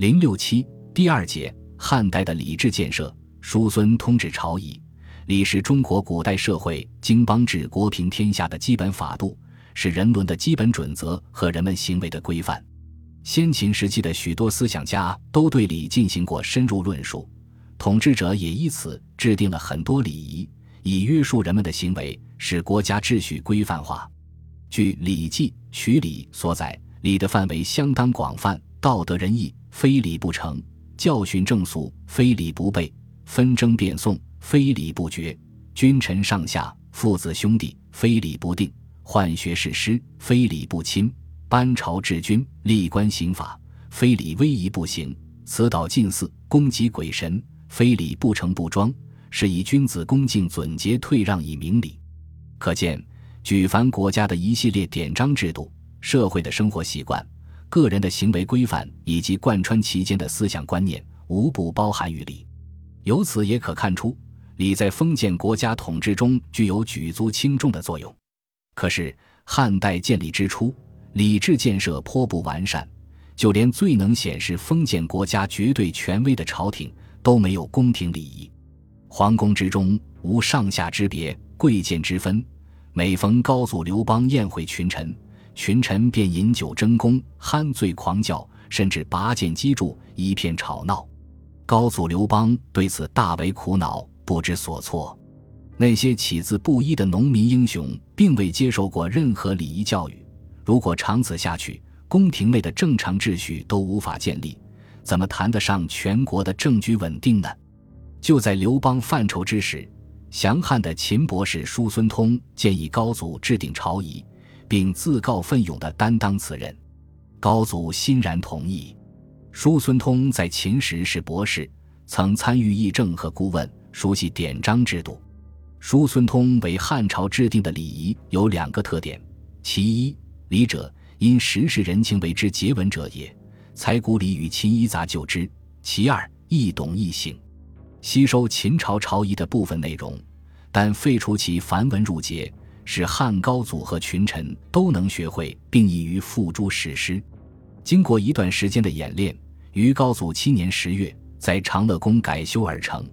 零六七第二节汉代的礼制建设。叔孙通治朝仪，礼是中国古代社会经邦治国平天下的基本法度，是人伦的基本准则和人们行为的规范。先秦时期的许多思想家都对礼进行过深入论述，统治者也以此制定了很多礼仪，以约束人们的行为，使国家秩序规范化。据《礼记·曲礼》所载，礼的范围相当广泛。道德仁义，非礼不成；教训正俗，非礼不备；纷争辩讼，非礼不决；君臣上下，父子兄弟，非礼不定；宦学士师，非礼不亲；班朝治军，立官刑法，非礼威仪不行；此岛近祀，攻击鬼神，非礼不成不庄。是以君子恭敬准节，退让以明礼。可见，举凡国家的一系列典章制度、社会的生活习惯。个人的行为规范以及贯穿其间的思想观念，无不包含于礼。由此也可看出，礼在封建国家统治中具有举足轻重的作用。可是，汉代建立之初，礼制建设颇不完善，就连最能显示封建国家绝对权威的朝廷都没有宫廷礼仪。皇宫之中无上下之别、贵贱之分，每逢高祖刘邦宴会群臣。群臣便饮酒争功，酣醉狂叫，甚至拔剑击柱，一片吵闹。高祖刘邦对此大为苦恼，不知所措。那些起自布衣的农民英雄，并未接受过任何礼仪教育。如果长此下去，宫廷内的正常秩序都无法建立，怎么谈得上全国的政局稳定呢？就在刘邦犯愁之时，降汉的秦博士叔孙通建议高祖制定朝仪。并自告奋勇地担当此任，高祖欣然同意。叔孙通在秦时是博士，曾参与议政和顾问，熟悉典章制度。叔孙通为汉朝制定的礼仪有两个特点：其一，礼者因时事人情为之节文者也，才古礼与秦仪杂就之；其二，易懂易行，吸收秦朝朝仪的部分内容，但废除其繁文缛节。使汉高祖和群臣都能学会，并易于付诸实施。经过一段时间的演练，于高祖七年十月，在长乐宫改修而成。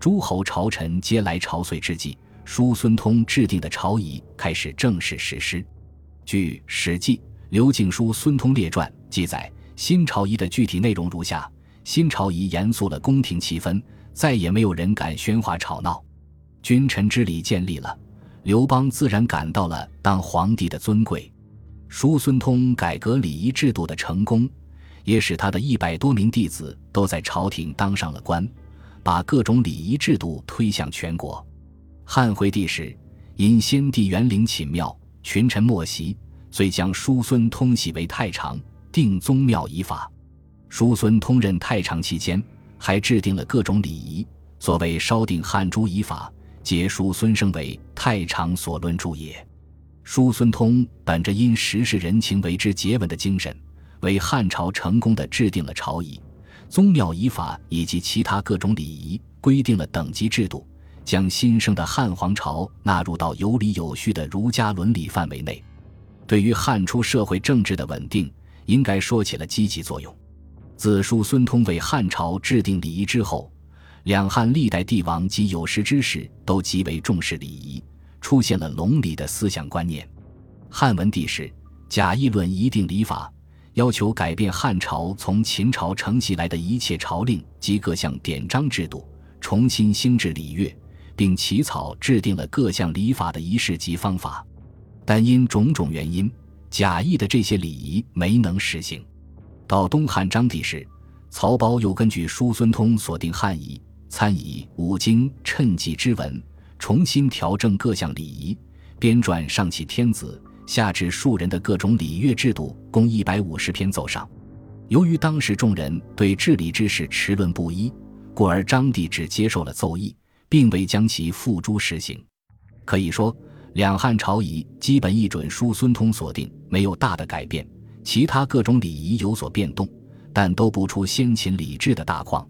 诸侯朝臣皆来朝岁之际，叔孙通制定的朝仪开始正式实施。据《史记·刘敬叔孙通列传》记载，新朝仪的具体内容如下：新朝仪严肃了宫廷气氛，再也没有人敢喧哗吵闹，君臣之礼建立了。刘邦自然感到了当皇帝的尊贵，叔孙通改革礼仪制度的成功，也使他的一百多名弟子都在朝廷当上了官，把各种礼仪制度推向全国。汉惠帝时，因先帝园陵寝庙，群臣莫习，遂将叔孙通徙为太常，定宗庙仪法。叔孙通任太常期间，还制定了各种礼仪，所谓烧定汉诸仪法。皆叔孙生为太常所论著也。叔孙通本着因时事人情为之节文的精神，为汉朝成功的制定了朝仪、宗庙仪法以及其他各种礼仪，规定了等级制度，将新生的汉皇朝纳入到有理有序的儒家伦理范围内，对于汉初社会政治的稳定，应该说起了积极作用。自叔孙通为汉朝制定礼仪之后。两汉历代帝王及有识之士都极为重视礼仪，出现了隆礼的思想观念。汉文帝时，贾谊论一定礼法，要求改变汉朝从秦朝承袭来的一切朝令及各项典章制度，重新兴制礼乐，并起草制定了各项礼法的仪式及方法。但因种种原因，贾谊的这些礼仪没能实行。到东汉章帝时，曹褒又根据叔孙通所定汉仪。参以五经趁纪之文，重新调整各项礼仪，编撰上启天子，下至庶人的各种礼乐制度，共一百五十篇奏上。由于当时众人对治理之事持论不一，故而张帝只接受了奏议，并未将其付诸实行。可以说，两汉朝仪基本一准叔孙通所定，没有大的改变。其他各种礼仪有所变动，但都不出先秦礼制的大框。